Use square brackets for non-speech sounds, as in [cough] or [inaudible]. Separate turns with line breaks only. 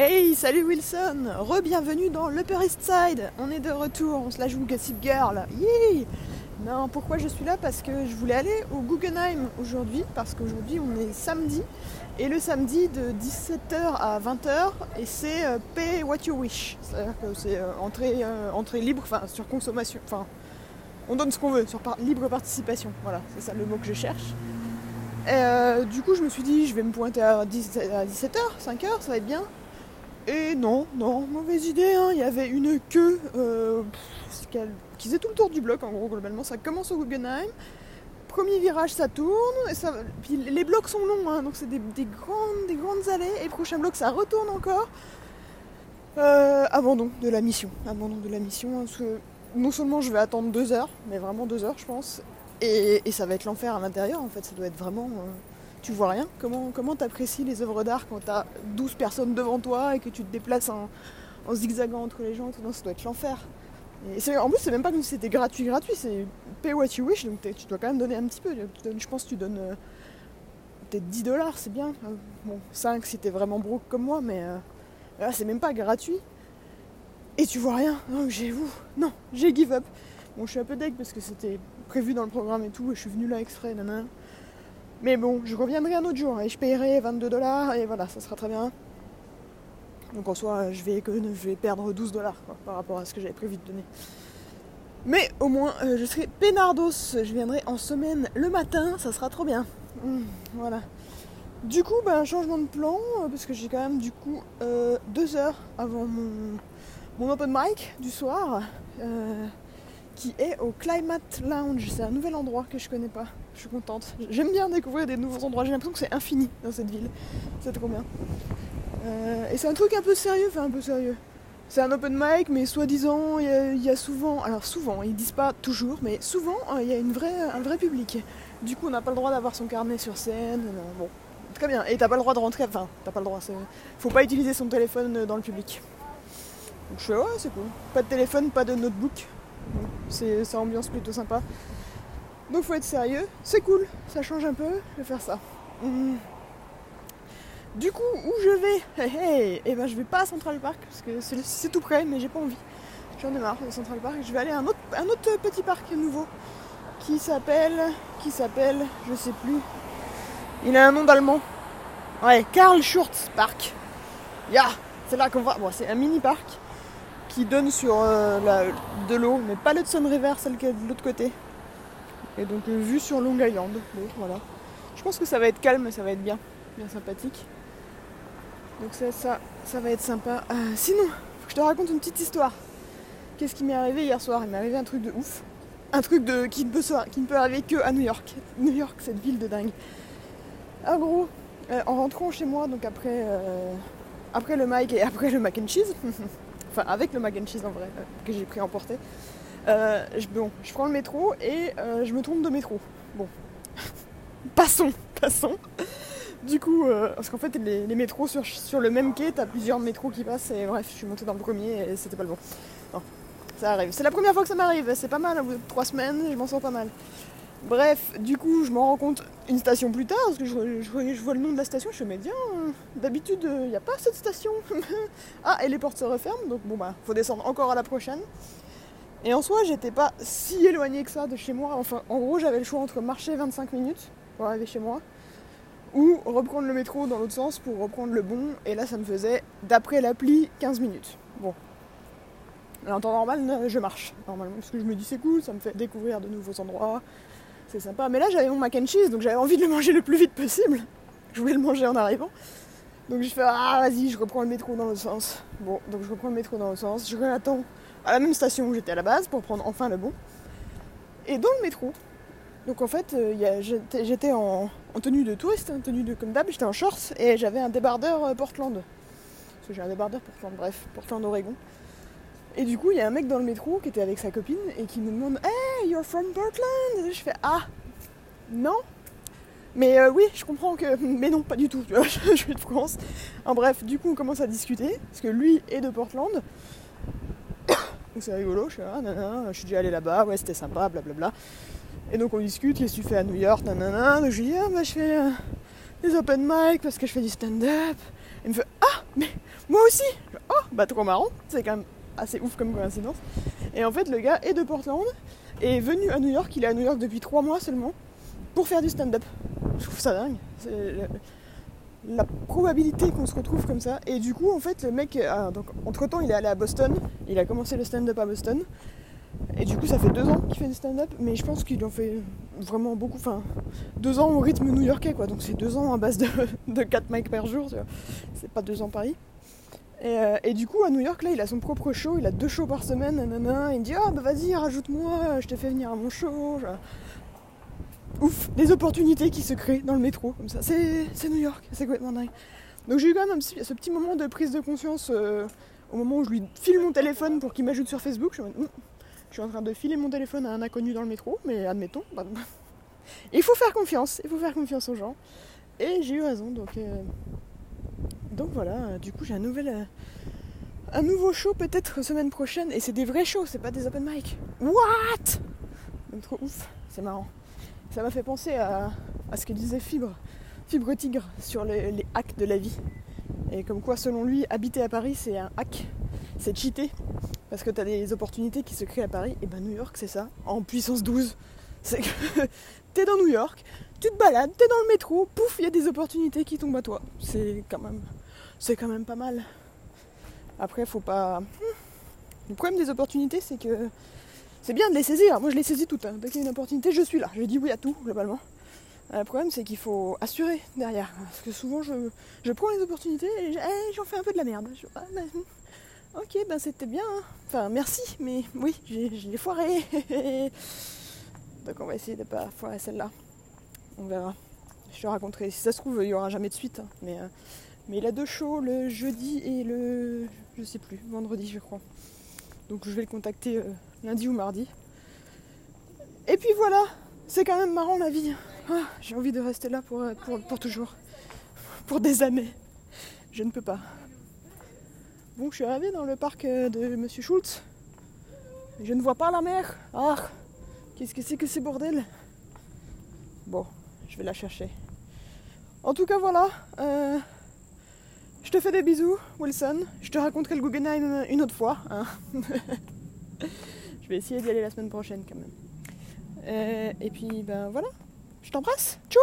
Hey, salut Wilson, re-bienvenue dans l'Upper East Side. On est de retour, on se la joue Gossip Girl. Yee non, pourquoi je suis là? Parce que je voulais aller au Guggenheim aujourd'hui, parce qu'aujourd'hui on est samedi, et le samedi de 17h à 20h, et c'est euh, Pay What You Wish. C'est-à-dire que c'est euh, entrée, euh, entrée libre, enfin sur consommation, enfin on donne ce qu'on veut, sur libre participation. Voilà, c'est ça le mot que je cherche. Du coup, je me suis dit, je vais me pointer à, 17h, 5h, ça va être bien. Et non, non, mauvaise idée, hein. il y avait une queue qui faisait tout le tour du bloc en gros globalement. Ça commence au Guggenheim, premier virage ça tourne, les blocs sont longs, hein, donc c'est des, grandes, des grandes allées, et prochain bloc ça retourne encore. Euh, abandon de la mission, abandon de la mission, hein, parce que non seulement je vais attendre deux heures, mais vraiment deux heures je pense, et, ça va être l'enfer à l'intérieur en fait, ça doit être vraiment... Euh, tu vois rien Comment comment t'apprécies les œuvres d'art quand t'as 12 personnes devant toi et que tu te déplaces en, zigzagant entre les gens Ça doit être l'enfer. En plus, c'est même pas comme si c'était gratuit, gratuit, c'est pay what you wish, donc tu dois quand même donner un petit peu. Je pense que tu donnes euh, peut-être 10 dollars, c'est bien. Bon, 5 si t'es vraiment broke comme moi, mais euh, là, c'est même pas gratuit. Et tu vois rien. Donc j'ai vous. Non, j'ai give up. Bon, je suis un peu deg parce que c'était prévu dans le programme et tout, et je suis venu là exprès. Mais bon, je reviendrai un autre jour et je paierai 22 dollars et voilà, ça sera très bien. Donc en soi, je vais, je vais perdre 12 dollars par rapport à ce que j'avais prévu de donner. Mais au moins, euh, je serai pénardos. Je viendrai en semaine le matin, ça sera trop bien. Hum, voilà. Du coup, ben, changement de plan, euh, parce que j'ai quand même du coup euh, deux heures avant mon, mon open mic du soir, qui est au Climate Lounge. C'est un nouvel endroit que je connais pas. Je suis contente. J'aime bien découvrir des nouveaux endroits. J'ai l'impression que c'est infini dans cette ville. C'est trop bien. Euh, et c'est un truc un peu sérieux, enfin un peu sérieux. C'est un open mic, mais soi-disant, il y, a souvent, alors souvent, ils disent pas toujours, mais souvent, euh, il y a une un vrai public. Du coup, on n'a pas le droit d'avoir son carnet sur scène. Euh, bon, très bien. Et t'as pas le droit de rentrer, enfin, t'as pas le droit, faut pas utiliser son téléphone dans le public. Donc je fais, ouais, c'est cool. Pas de téléphone, pas de notebook. C'est, ambiance plutôt sympa. Donc faut être sérieux. C'est cool, ça change un peu, vais faire ça. Mmh. Du coup, où je vais? [laughs] Eh ben je vais pas à Central Park parce que c'est tout près, mais j'ai pas envie. J'en ai marre de Central Park. Je vais aller à un autre, petit parc nouveau qui s'appelle, qui s'appelle, je sais plus. Il a un nom d'allemand. Ouais, Karl Schurz Park. Ya, c'est là qu'on va. Bon, c'est un mini parc qui donne sur euh, de l'eau, mais pas Sun River, celle qui est de l'autre côté. Et donc euh, vue sur Long Island. voilà. Je pense que ça va être calme, ça va être bien, bien sympathique. Donc ça, ça, ça va être sympa. Euh, sinon, faut que je te raconte une petite histoire. Qu'est-ce qui m'est arrivé hier soir? Il m'est arrivé un truc de ouf. Un truc de, qui, ne peut, qui ne peut arriver que à New York. [laughs] New York, cette ville de dingue. En gros, euh, en rentrant chez moi, donc après, après le mic et après le mac and cheese, [laughs] enfin avec le mac and cheese en vrai, que j'ai pris à emporter, je, bon, je prends le métro et je me trompe de métro. Bon, [laughs] passons, passons. Du coup, euh, parce qu'en fait, les, métros sur, le même quai, t'as plusieurs métros qui passent, et bref, je suis montée dans le premier et c'était pas le bon. Non, ça arrive. C'est la première fois que ça m'arrive, c'est pas mal, au trois semaines, je m'en sens pas mal. Bref, du coup, je m'en rends compte une station plus tard, parce que je, vois le nom de la station, je me dis, tiens, d'habitude, il euh, a pas cette station. [laughs] ah, et les portes se referment, donc bon, bah, faut descendre encore à la prochaine. Et en soi, j'étais pas si éloignée que ça de chez moi. Enfin, en gros, j'avais le choix entre marcher 25 minutes pour arriver chez moi ou reprendre le métro dans l'autre sens pour reprendre le bon. Et là, ça me faisait, d'après l'appli, 15 minutes. Bon. En temps normal, je marche, normalement, parce que je me dis c'est cool, ça me fait découvrir de nouveaux endroits, c'est sympa. Mais là, j'avais mon mac and cheese, donc j'avais envie de le manger le plus vite possible. [laughs] Je voulais le manger en arrivant. Donc je fais, ah vas-y, je reprends le métro dans l'autre sens. Bon, donc je reprends le métro dans l'autre sens, je réattends à la même station où j'étais à la base pour prendre enfin le bon. Et dans le métro, donc en fait, euh, j'étais en, tenue de touriste, en tenue de comme d'hab, j'étais en shorts et j'avais un débardeur euh, Portland. Parce que j'ai un débardeur Portland, bref, Portland, Oregon. Et du coup, il y a un mec dans le métro qui était avec sa copine et qui me demande Hey, you're from Portland? Et Je fais Ah, non Mais euh, oui, je comprends que. [laughs] Mais non, pas du tout, tu vois, [laughs] je suis de France. En bref, du coup, on commence à discuter, parce que lui est de Portland. C'est rigolo, je suis ah, je suis déjà allé là-bas, ouais, c'était sympa, blablabla. Et donc on discute, qu'est-ce que tu fais à New York, nanana. Donc je lui dis, ah bah je fais euh, des open mic parce que je fais du stand-up. Il me fait, ah, mais Moi aussi Oh, bah trop marrant, c'est quand même assez ouf comme coïncidence. Et en fait, le gars est de Portland, est venu à New York, il est à New York depuis trois mois seulement, pour faire du stand-up. Je trouve ça dingue. La probabilité qu'on se retrouve comme ça. Et du coup, en fait, le mec, ah, donc, entre temps, il est allé à Boston, il a commencé le stand-up à Boston. Et du coup, ça fait deux ans qu'il fait du stand-up, mais je pense qu'il en fait vraiment beaucoup. Enfin, deux ans au rythme new-yorkais, quoi. Donc c'est deux ans à base de, [laughs] de 4 mics par jour, c'est pas deux ans Paris. Euh, et, du coup, à New York, là, il a son propre show, il a deux shows par semaine, nanana. Il me dit Ah, bah vas-y, rajoute-moi, je te fais venir à mon show. Ouf, des opportunités qui se créent dans le métro, comme ça. C'est New York, c'est complètement dingue. Donc j'ai eu quand même ce petit moment de prise de conscience euh, au moment où je lui file mon téléphone pour qu'il m'ajoute sur Facebook. Je, hmm, suis en train de filer mon téléphone à un inconnu dans le métro, mais admettons. Bah, [laughs] il faut faire confiance, il faut faire confiance aux gens. Et j'ai eu raison, donc, euh, donc voilà, du coup j'ai un nouvel. Euh, un nouveau show peut-être semaine prochaine, et c'est des vrais shows, c'est pas des open mic. What? Trop ouf, c'est marrant. Ça m'a fait penser à, ce que disait Fibre, Fibre Tigre, sur les, hacks de la vie. Et comme quoi, selon lui, habiter à Paris, c'est un hack, c'est cheater, parce que tu as des opportunités qui se créent à Paris. Et ben New York, c'est ça, en puissance 12. C'est que [laughs] t'es dans New York, tu te balades, t'es dans le métro, pouf, il y a des opportunités qui tombent à toi. C'est quand même, c'est quand même pas mal. Après, faut pas. Le problème des opportunités, c'est que c'est bien de les saisir. Moi, je les saisis toutes. Hein. Dès qu'il y a une opportunité, je suis là. Je dis oui à tout, globalement. Le problème, c'est qu'il faut assurer derrière. Parce que souvent, je, prends les opportunités et j'en fais un peu de la merde. Ah, bah, hmm. ok, ben c'était bien. Hein. Enfin, merci, mais oui, je l'ai foiré. [laughs] Donc, on va essayer de pas foirer celle-là. On verra. Je te raconterai. Si ça se trouve, il n'y aura jamais de suite. Hein. Mais, euh, mais il a deux shows le jeudi et le. Je sais plus, vendredi, je crois. Donc, je vais le contacter euh, lundi ou mardi. Et puis voilà, c'est quand même marrant la vie. Ah, j'ai envie de rester là pour, pour, toujours. Pour des années. Je ne peux pas. Bon, je suis arrivée dans le parc de Monsieur Schultz. Je ne vois pas la mer. Ah, qu'est-ce que c'est que ces bordels Bon, je vais la chercher. En tout cas, voilà. Euh, je te fais des bisous, Wilson. Je te raconterai le Guggenheim une autre fois. Hein. [laughs] je vais essayer d'y aller la semaine prochaine quand même. Euh, et puis, ben voilà. Je t'embrasse. Tchou